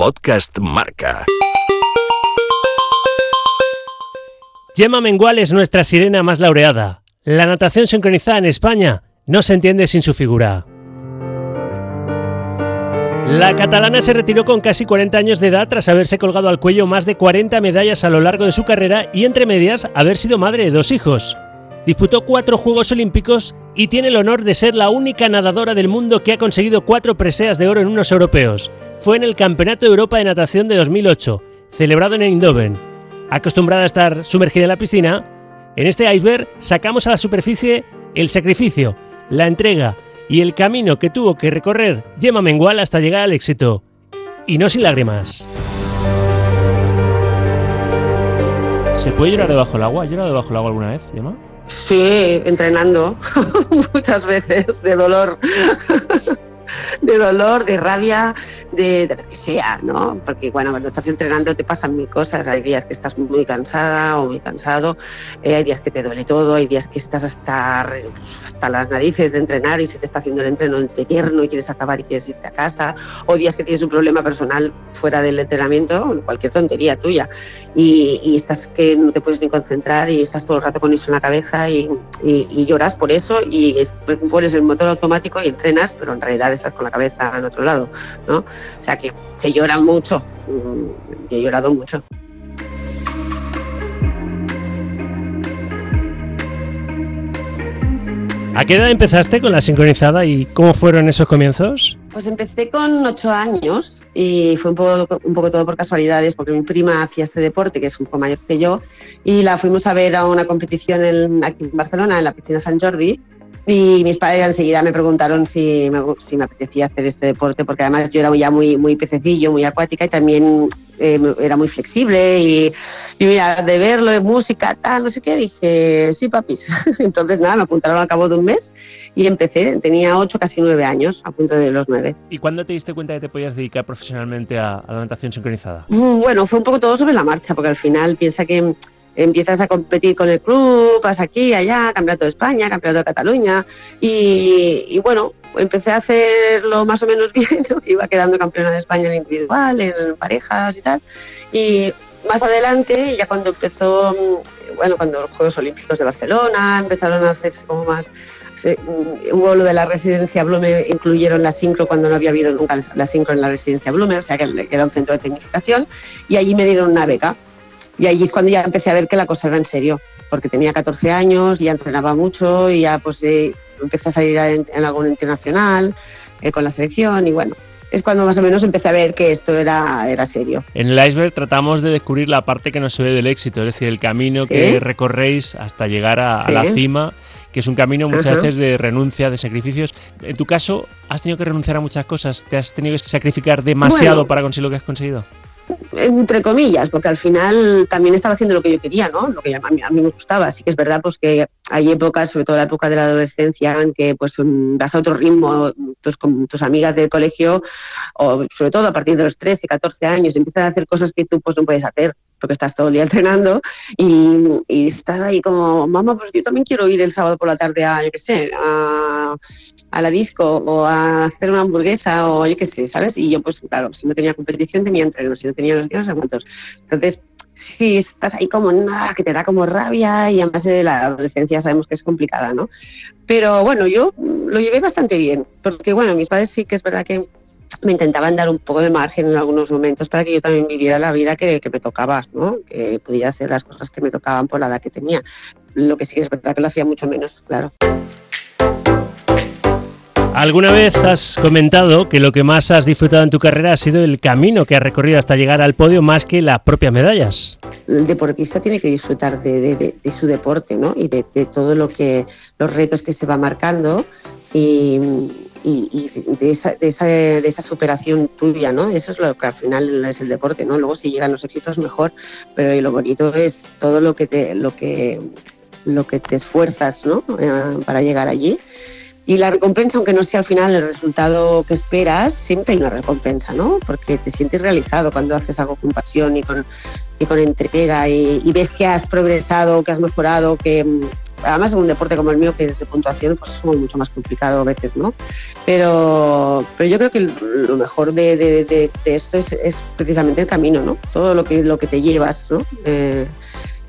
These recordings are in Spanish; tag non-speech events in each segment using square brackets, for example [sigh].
Podcast Marca. Gemma Mengual es nuestra sirena más laureada. La natación sincronizada en España no se entiende sin su figura. La catalana se retiró con casi 40 años de edad tras haberse colgado al cuello más de 40 medallas a lo largo de su carrera y entre medias haber sido madre de dos hijos. Disputó cuatro Juegos Olímpicos y tiene el honor de ser la única nadadora del mundo que ha conseguido cuatro preseas de oro en unos europeos. Fue en el Campeonato de Europa de Natación de 2008, celebrado en Eindhoven. Acostumbrada a estar sumergida en la piscina, en este iceberg sacamos a la superficie el sacrificio, la entrega y el camino que tuvo que recorrer Gemma Mengual hasta llegar al éxito. Y no sin lágrimas. ¿Se puede llorar debajo del agua? ¿Has llorado debajo del agua alguna vez, Gemma? Sí, entrenando [laughs] muchas veces de dolor. [laughs] de dolor, de rabia, de, lo que sea, ¿no? Porque bueno, cuando estás entrenando te pasan mil cosas. Hay días que estás muy cansada o muy cansado, eh, hay días que te duele todo, hay días que estás hasta, hasta las narices de entrenar y se te está haciendo el entreno eterno y quieres acabar y quieres irte a casa, o días que tienes un problema personal fuera del entrenamiento, cualquier tontería tuya, y, estás que no te puedes ni concentrar y estás todo el rato con eso en la cabeza y, lloras por eso y pones el motor automático y entrenas, pero en realidad estás con la cabeza en otro lado, ¿no? O sea que se llora mucho, y he llorado mucho. ¿A qué edad empezaste con la sincronizada y cómo fueron esos comienzos? Pues empecé con ocho años y fue un poco, un poco todo por casualidades, porque mi prima hacía este deporte, que es un poco mayor que yo, y la fuimos a ver a una competición aquí en Barcelona, en la piscina San Jordi, y mis padres enseguida me preguntaron si me, si me apetecía hacer este deporte, porque además yo era ya muy, muy pececillo, muy acuática y también eh, era muy flexible. Y, y, mira, de verlo, de música, tal, no sé qué, dije, sí, papis. [laughs] Entonces, nada, me apuntaron al cabo de un mes y empecé. Tenía ocho, casi nueve años, a punto de los nueve. ¿Y cuándo te diste cuenta que te podías dedicar profesionalmente a, a la natación sincronizada? Mm, bueno, fue un poco todo sobre la marcha, porque al final piensa que empiezas a competir con el club, vas aquí, allá, campeonato de España, campeonato de Cataluña y, bueno, empecé a hacerlo más o menos [laughs] bien, iba quedando campeona de España en individual, en parejas y tal. Y más adelante, ya cuando empezó, bueno, cuando los Juegos Olímpicos de Barcelona empezaron a hacerse como más, mm, hubo lo de la residencia Blume, incluyeron la sincro cuando no había habido nunca la sincro en la residencia Blume, o sea que era un centro de tecnificación, y allí me dieron una beca y ahí es cuando ya empecé a ver que la cosa era en serio, porque tenía 14 años, ya entrenaba mucho y ya pues eh, empecé a salir en, algún internacional eh, con la selección y bueno, es cuando más o menos empecé a ver que esto era, era serio. En el iceberg tratamos de descubrir la parte que no se ve del éxito, es decir, el camino que recorréis hasta llegar a, la cima que es un camino muchas veces de renuncia, de sacrificios. En tu caso, ¿has tenido que renunciar a muchas cosas? ¿Te has tenido que sacrificar demasiado para conseguir lo que has conseguido? Entre comillas, porque al final también estaba haciendo lo que yo quería, ¿no? Lo que a mí, me gustaba. Así que es verdad pues que hay épocas, sobre todo la época de la adolescencia, en que pues vas a otro ritmo, pues, con tus amigas del colegio, o sobre todo a partir de los 13, 14 años, empiezas a hacer cosas que tú pues no puedes hacer porque estás todo el día [laughs] entrenando y, estás ahí como, mamá, pues yo también quiero ir el sábado por la tarde a, yo qué sé, a, la disco o a hacer una hamburguesa o yo qué sé, ¿sabes? Y yo pues claro, si no tenía competición tenía entreno, si no tenía los días, no Entonces, sí, estás ahí como, nada, que te da como rabia y además de la adolescencia sabemos que es complicada, ¿no? Pero bueno, yo lo llevé bastante bien, porque bueno, mis padres sí que es verdad que me intentaban dar un poco de margen en algunos momentos para que yo también viviera la vida que, me tocaba, ¿no? que pudiera hacer las cosas que me tocaban por la edad que tenía. Lo que sí es verdad que lo hacía mucho menos, claro. ¿Alguna vez has comentado que lo que más has disfrutado en tu carrera ha sido el camino que has recorrido hasta llegar al podio más que las propias medallas? El deportista tiene que disfrutar de, su deporte ¿no? y de, todo lo que los retos que se va marcando y y, de, esa, de, esa, de, esa, superación tuya, ¿no? Eso es lo que al final es el deporte, ¿no? Luego si llegan los éxitos mejor, pero lo bonito es todo lo que te, lo que, lo que te esfuerzas, ¿no? Eh, para llegar allí. Y la recompensa, aunque no sea al final el resultado que esperas, siempre hay una recompensa, ¿no? Porque te sientes realizado cuando haces algo con pasión y con, y con entrega y, ves que has progresado, que has mejorado, que, además un deporte como el mío que es de puntuación, pues es mucho más complicado a veces, ¿no? Pero, pero yo creo que lo mejor de, de, esto es, es, precisamente el camino, ¿no? Todo lo que, lo que te llevas, ¿no? Eh,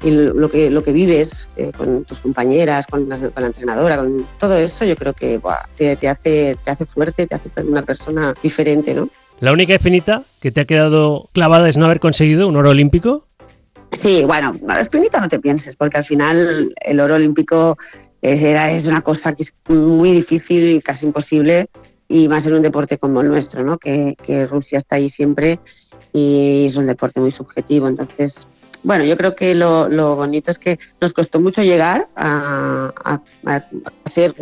y lo que, lo que vives eh, con tus compañeras, con, la entrenadora, con todo eso, yo creo que te, te, hace, te hace fuerte, te hace una persona diferente, ¿no? La única espinita que te ha quedado clavada es no haber conseguido un oro olímpico. Sí, bueno, espinita no te pienses, porque al final el oro olímpico es, era, es una cosa que es muy difícil y casi imposible, y más en un deporte como el nuestro, ¿no? que, que Rusia está ahí siempre y es un deporte muy subjetivo. Entonces, bueno, yo creo que lo, bonito es que nos costó mucho llegar a, ser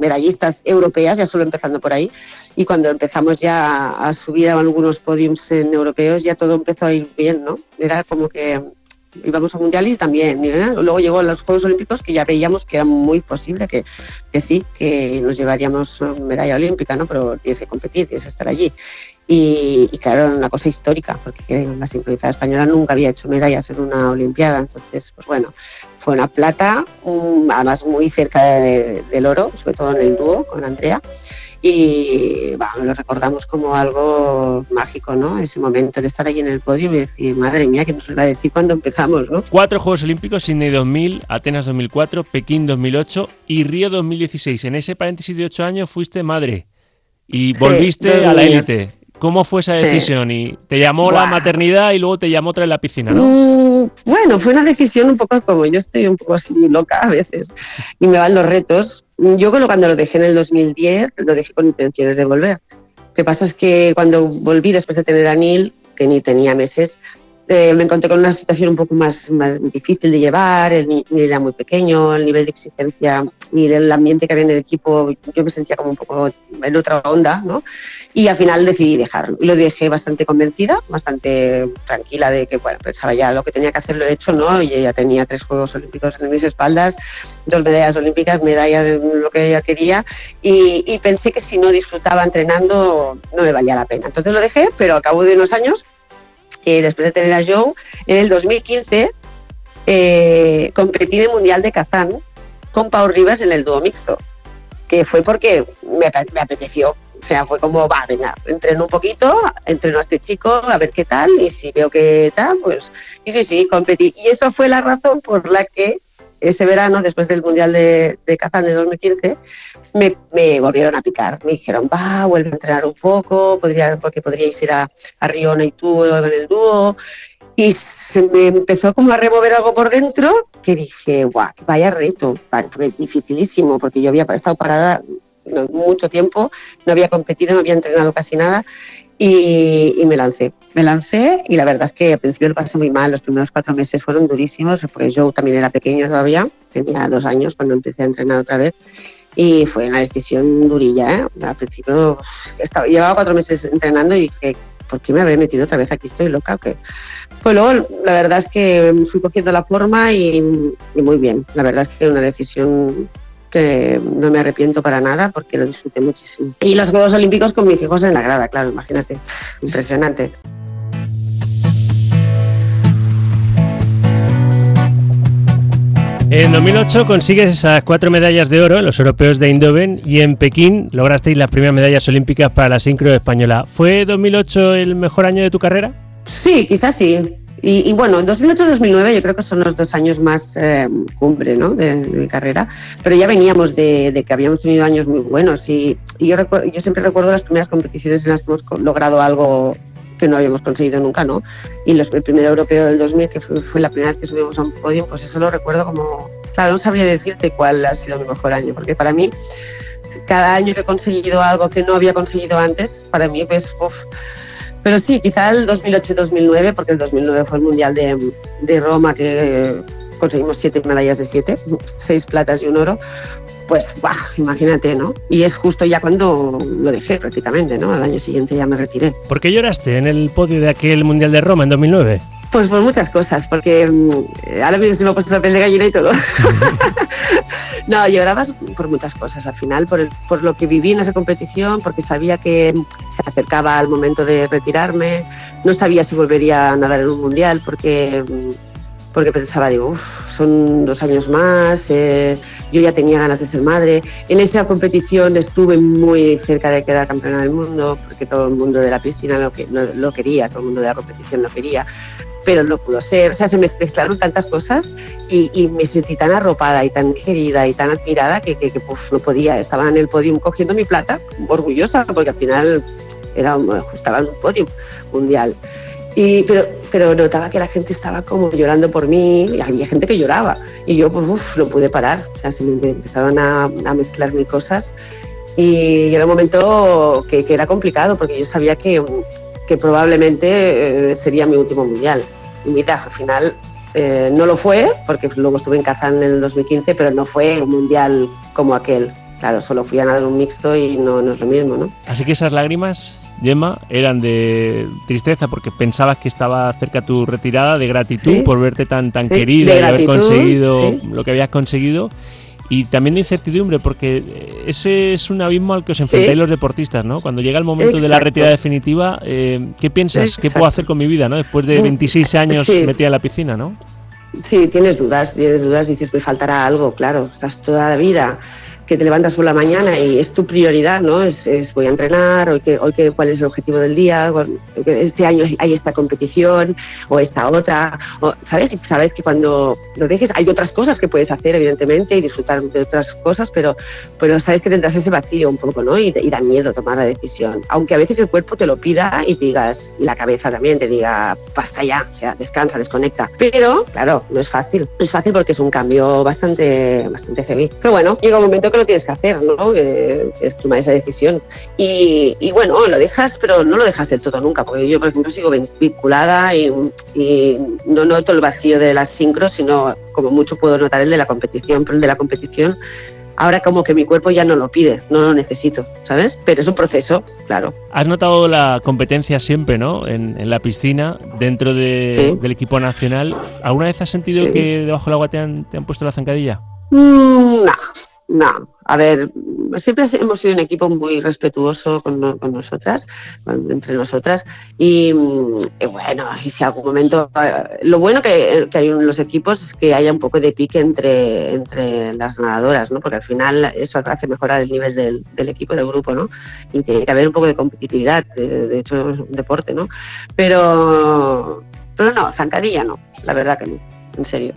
medallistas europeas, ya solo empezando por ahí, y cuando empezamos ya a, subir a algunos podiums en europeos, ya todo empezó a ir bien, ¿no? Era como que íbamos a mundiales también. ¿eh? Luego llegó los Juegos Olímpicos que ya veíamos que era muy posible que, que sí, que nos llevaríamos medalla olímpica, ¿no? Pero tienes que competir, tienes que estar allí. Y, claro, era una cosa histórica, porque la sincronizada española nunca había hecho medallas en una Olimpiada. Entonces, pues bueno, fue una plata, además muy cerca del oro, sobre todo en el dúo con Andrea. Y lo recordamos como algo mágico, ¿no? Ese momento de estar ahí en el podio y decir, madre mía, que nos iba a decir cuando empezamos, ¿no? Cuatro Juegos Olímpicos, Sydney 2000, Atenas 2004, Pekín 2008 y Río 2016. En ese paréntesis de ocho años fuiste madre y volviste a la élite. ¿Cómo fue esa decisión? ¿Y te llamó la maternidad y luego te llamó otra en la piscina, no? Mm, bueno, fue una decisión un poco como yo estoy un poco así loca a veces y me van los retos. Yo cuando lo dejé en el 2010, lo dejé con intenciones de volver. Lo que pasa es que cuando volví después de tener a Neil, que ni tenía meses, eh, me encontré con una situación un poco más, más difícil de llevar, el nivel era muy pequeño, el nivel de exigencia y el ambiente que había en el equipo, yo me sentía como un poco en otra onda, ¿no? Y al final decidí dejarlo. Y lo dejé bastante convencida, bastante tranquila de que, bueno, pensaba ya lo que tenía que hacer lo he hecho, ¿no? Y ya tenía tres Juegos Olímpicos en mis espaldas, dos medallas olímpicas, medallas de lo que ella quería, y, y pensé que si no disfrutaba entrenando no me valía la pena. Entonces lo dejé, pero al cabo de unos años después de tener a Joe, en el 2015 eh, competí en el Mundial de Kazán con Pau Rivas en el dúo mixto, que fue porque me, apeteció. O sea, fue como, va, venga, entreno un poquito, entreno a este chico, a ver qué tal, y si veo que tal, pues, y sí, sí, competí. Y eso fue la razón por la que ese verano, después del Mundial de, de Kazán de 2015, me, me, volvieron a picar. Me dijeron, va, vuelve a entrenar un poco, podría, porque podríais ir a, a Riona y tú con el dúo. Y se me empezó como a remover algo por dentro que dije, guau, vaya reto, dificilísimo, porque yo había estado parada mucho tiempo, no había competido, no había entrenado casi nada y, me lancé. Me lancé y la verdad es que al principio lo pasé muy mal, los primeros cuatro meses fueron durísimos, porque yo también era pequeño todavía, tenía dos años cuando empecé a entrenar otra vez y fue una decisión durilla. ¿eh? Al principio estaba, llevaba cuatro meses entrenando y dije, ¿por qué me habré metido otra vez aquí? Estoy loca. ¿o Pues luego la verdad es que fui cogiendo la forma y, y muy bien. La verdad es que una decisión que no me arrepiento para nada porque lo disfruté muchísimo. Y los Juegos Olímpicos con mis hijos en la grada, claro, imagínate, impresionante. En 2008 consigues esas cuatro medallas de oro en los europeos de Eindhoven y en Pekín lograsteis las primeras medallas olímpicas para la sincro española. ¿Fue 2008 el mejor año de tu carrera? Sí, quizás sí. Y, bueno, 2008-2009 yo creo que son los dos años más eh, cumbre ¿no? de, mi carrera, pero ya veníamos de, que habíamos tenido años muy buenos y, yo, yo siempre recuerdo las primeras competiciones en las que hemos logrado algo que no habíamos conseguido nunca, ¿no? Y los, el primer europeo del 2000, que fue, la primera vez que subimos a un podio, pues eso lo recuerdo como... Claro, no sabría decirte cuál ha sido mi mejor año, porque para mí cada año que he conseguido algo que no había conseguido antes, para mí pues... Uf, pero sí, quizá el 2008-2009, porque el 2009 fue el Mundial de, de Roma que conseguimos siete medallas de siete, seis platas y un oro, pues bah, imagínate, ¿no? Y es justo ya cuando lo dejé prácticamente, ¿no? Al año siguiente ya me retiré. ¿Por qué lloraste en el podio de aquel Mundial de Roma en 2009? Pues por muchas cosas, porque mm, ahora mismo se me ha puesto la piel de gallina y todo. [laughs] no, llorabas por muchas cosas al final, por, por lo que viví en esa competición, porque sabía que se acercaba al momento de retirarme, no sabía si volvería a nadar en un mundial, porque mm, porque pensaba, digo, son dos años más, eh, yo ya tenía ganas de ser madre. En esa competición estuve muy cerca de quedar campeona del mundo, porque todo el mundo de la piscina lo, que, lo quería, todo el mundo de la competición lo quería, pero no pudo ser. O sea, se me mezclaron tantas cosas y, me sentí tan arropada y tan querida y tan admirada que, que, no podía. Estaba en el podium cogiendo mi plata, orgullosa, porque al final era, estaba en un podium mundial. Y, pero, pero notaba que la gente estaba como llorando por mí, y había gente que lloraba, y yo pues uf, no pude parar, o sea, se me empezaron a, a mezclarme cosas, y era un momento que, que, era complicado, porque yo sabía que, que probablemente eh, sería mi último mundial. Y mira, al final eh, no lo fue, porque luego estuve en Kazán en el 2015, pero no fue un mundial como aquel. Claro, solo fui a nadar un mixto y no, no es lo mismo, ¿no? Así que esas lágrimas Gemma, eran de tristeza porque pensabas que estaba cerca tu retirada, de gratitud por verte tan, tan querida y haber conseguido lo que habías conseguido. Y también de incertidumbre, porque ese es un abismo al que os enfrentáis los deportistas, ¿no? Cuando llega el momento de la retirada definitiva, eh, ¿qué piensas? ¿Qué puedo hacer con mi vida, ¿no? Después de 26 años metida en la piscina, ¿no? Sí, tienes dudas, tienes dudas, dices, me faltará algo, claro, estás toda la vida que te levantas por la mañana y es tu prioridad, ¿no? Es, voy a entrenar, hoy, que, hoy que, cuál es el objetivo del día, este año hay esta competición o esta otra, ¿sabes? Y sabes que cuando lo dejes hay otras cosas que puedes hacer, evidentemente, y disfrutar de otras cosas, pero, pero sabes que tendrás ese vacío un poco, ¿no? Y, y da miedo tomar la decisión. Aunque a veces el cuerpo te lo pida y digas, y la cabeza también te diga, basta ya, o sea, descansa, desconecta. Pero, claro, no es fácil. No es fácil porque es un cambio bastante, bastante heavy. Pero bueno, llega un momento que lo tienes que hacer, ¿no? es tomar esa decisión. Y, bueno, lo dejas, pero no lo dejas del todo nunca, porque yo, por ejemplo, sigo vinculada y, no noto el vacío de las sincros, sino como mucho puedo notar el de la competición, pero el de la competición ahora como que mi cuerpo ya no lo pide, no lo necesito, ¿sabes? Pero es un proceso, claro. Has notado la competencia siempre, ¿no? En, la piscina, dentro del equipo nacional. ¿Alguna vez has sentido que debajo del agua te han, te han puesto la zancadilla? Mm, no, no, a ver, siempre hemos sido un equipo muy respetuoso con, nosotras, entre nosotras, y, bueno, y si algún momento, eh, lo bueno que, hay en los equipos es que haya un poco de pique entre, entre las nadadoras, ¿no? porque al final eso hace mejorar el nivel del, equipo, del grupo, ¿no? y tiene que haber un poco de competitividad, de, hecho es un deporte, ¿no? Pero, pero no, zancadilla no, la verdad que no, en serio.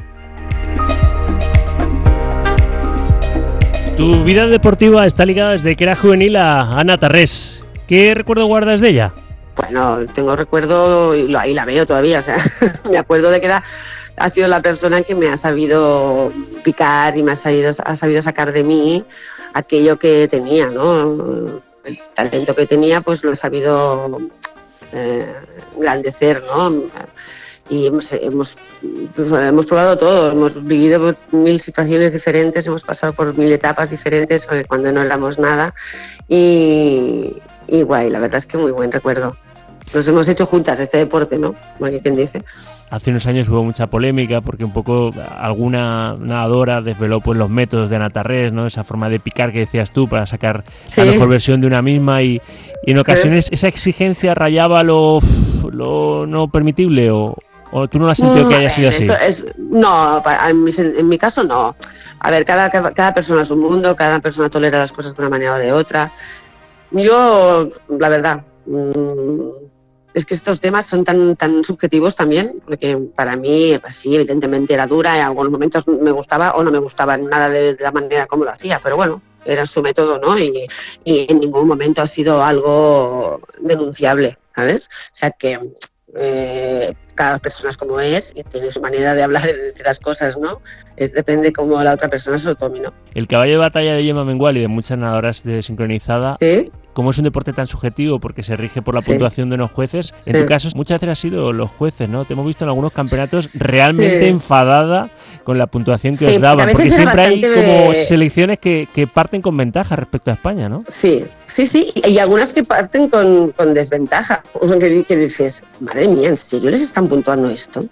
Tu vida deportiva está ligada desde que era juvenil a Ana Tarrés. ¿Qué recuerdo guardas de ella? Bueno, tengo recuerdo y ahí la veo todavía. O sea, [laughs] me acuerdo de que era, ha sido la persona que me ha sabido picar y me ha sabido, ha sabido sacar de mí aquello que tenía, ¿no? El talento que tenía, pues lo he sabido eh, engrandecer, ¿no? Y hemos, hemos, pues, hemos probado todo, hemos vivido mil situaciones diferentes, hemos pasado por mil etapas diferentes cuando no éramos nada y, y guay, la verdad es que muy buen recuerdo nos hemos hecho juntas este deporte, ¿no? Como quien dice. Hace unos años hubo mucha polémica porque un poco alguna nadadora desveló pues los métodos de Natarres, ¿no? Esa forma de picar que decías tú para sacar la mejor versión de una misma y, en ocasiones esa exigencia rayaba lo, lo no permitible o, ¿O tú no has sentido que haya sido así? no, en mi, caso no. A ver, cada, cada persona es un mundo, cada persona tolera las cosas de una manera o de otra. Yo, la verdad, mm, es que estos temas son tan, tan subjetivos también, porque para mí, pues sí, evidentemente era dura, en algunos momentos me gustaba o no me gustaba nada de, la manera como lo hacía, pero bueno, era su método, ¿no? Y, y en ningún momento ha sido algo denunciable, ¿sabes? O sea que eh, cada persona es como es y tiene su manera de hablar y de decir las cosas, ¿no? Es, depende cómo la otra persona se lo tome, ¿no? El caballo de batalla de Yema Mengual y de muchas nadadoras de sincronizada ¿Sí? Como es un deporte tan subjetivo porque se rige por la puntuación de unos jueces, en tu caso muchas veces han sido los jueces, ¿no? Te hemos visto en algunos campeonatos realmente enfadada con la puntuación que os daban, porque siempre hay como selecciones que, parten con ventaja respecto a España, ¿no? Sí, sí, sí, y algunas que parten con, desventaja, o sea, que, que, dices, madre mía, ¿en serio les están puntuando esto?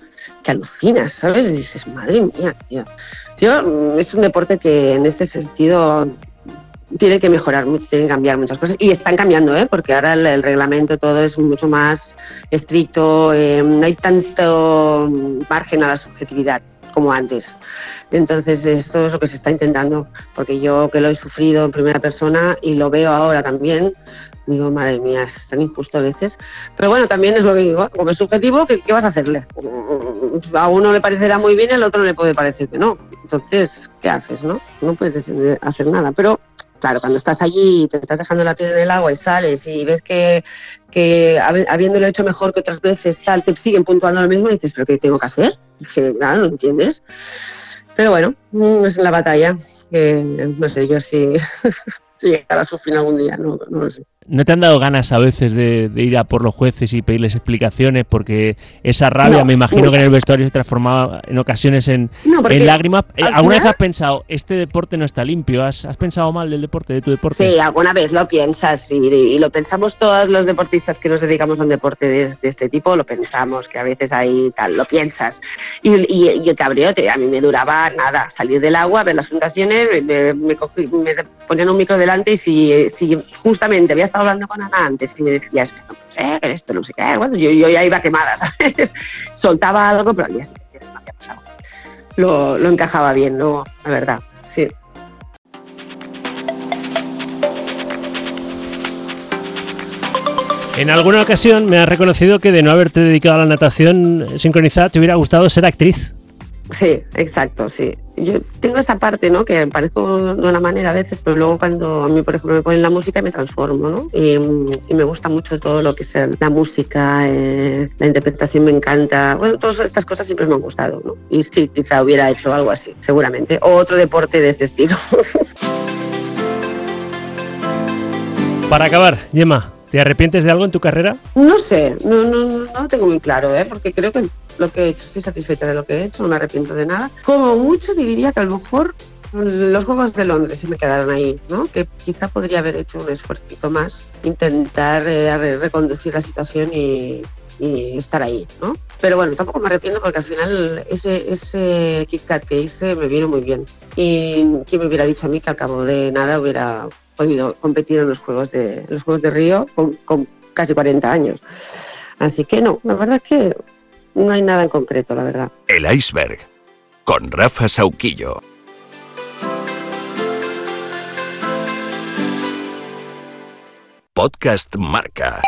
Que alucinas, ¿sabes? Y dices, madre mía, tío. Yo, mm, es un deporte que en este sentido tiene que mejorar, tiene que cambiar muchas cosas. Y están cambiando, ¿eh? porque ahora el, reglamento todo es mucho más estricto, eh, no hay tanto margen a la subjetividad como antes. Entonces, esto es lo que se está intentando, porque yo que lo he sufrido en primera persona y lo veo ahora también, digo, madre mía, es tan injusto a veces. Pero bueno, también es lo que digo, como es subjetivo, ¿qué, qué vas a hacerle? A uno le parecerá muy bien, al otro le puede parecer que no. Entonces, ¿qué haces? No, no puedes hacer nada. Pero claro, cuando estás allí y te estás dejando la piel en el agua y sales y ves que, que habiéndolo hecho mejor que otras veces, tal, te siguen puntuando lo mismo y dices, ¿pero qué tengo que hacer? Que, claro, no entiendes. Pero bueno, mm, es la batalla no sé yo si, [laughs] si llegará a su fin algún día, no, no lo sé. ¿No te han dado ganas a veces de, ir a por los jueces y pedirles explicaciones? Porque esa rabia, me imagino que en el vestuario se transformaba en ocasiones en, lágrimas. Eh, ¿Alguna vez has pensado, este deporte no está limpio? ¿Has, pensado mal del deporte, de tu deporte? Sí, alguna vez lo piensas y, lo pensamos todos los deportistas que nos dedicamos a un deporte de, este tipo, lo pensamos, que a veces ahí tal, lo piensas. Y, y, el cabriote, a mí me duraba nada, salir del agua, ver las fundaciones, me, me, ponían un micro delante y si, si justamente había estado hablando con Ana antes y me decías que no sé, esto no sé qué, bueno, yo, ya iba quemada, [laughs] ¿sabes? Soltaba algo, pero me había pasado. Lo, lo encajaba bien, ¿no? La verdad, sí. En alguna ocasión me has reconocido que de no haberte dedicado a la natación sincronizada te hubiera gustado ser actriz. Sí, exacto, sí. Yo tengo esa parte, ¿no? Que parezco de una manera a veces, pero luego cuando a mí, por ejemplo, me ponen la música me transformo, ¿no? Y, me gusta mucho todo lo que es la música, eh, la interpretación me encanta. Bueno, todas estas cosas siempre me han gustado, ¿no? Y sí, quizá hubiera hecho algo así, seguramente. O otro deporte de este estilo. [laughs] Para acabar, Gemma, ¿te arrepientes de algo en tu carrera? No sé, no, no, no, lo tengo muy claro, ¿eh? Porque creo que lo que he hecho, estoy satisfecha de lo que he hecho, no me arrepiento de nada. Como mucho diría que a lo mejor los Juegos de Londres se me quedaron ahí, ¿no? Que quizá podría haber hecho un esfuerzo más, intentar eh, reconducir la situación y, estar ahí, ¿no? Pero bueno, tampoco me arrepiento porque al final ese, ese Kit Kat que hice me vino muy bien. Y quién me hubiera dicho a mí que al cabo de nada hubiera podido competir en los Juegos de, los Juegos de Río con, con casi 40 años. Así que no, la verdad es que no hay nada en concreto, la verdad. El iceberg, con Rafa Sauquillo. Podcast Marca.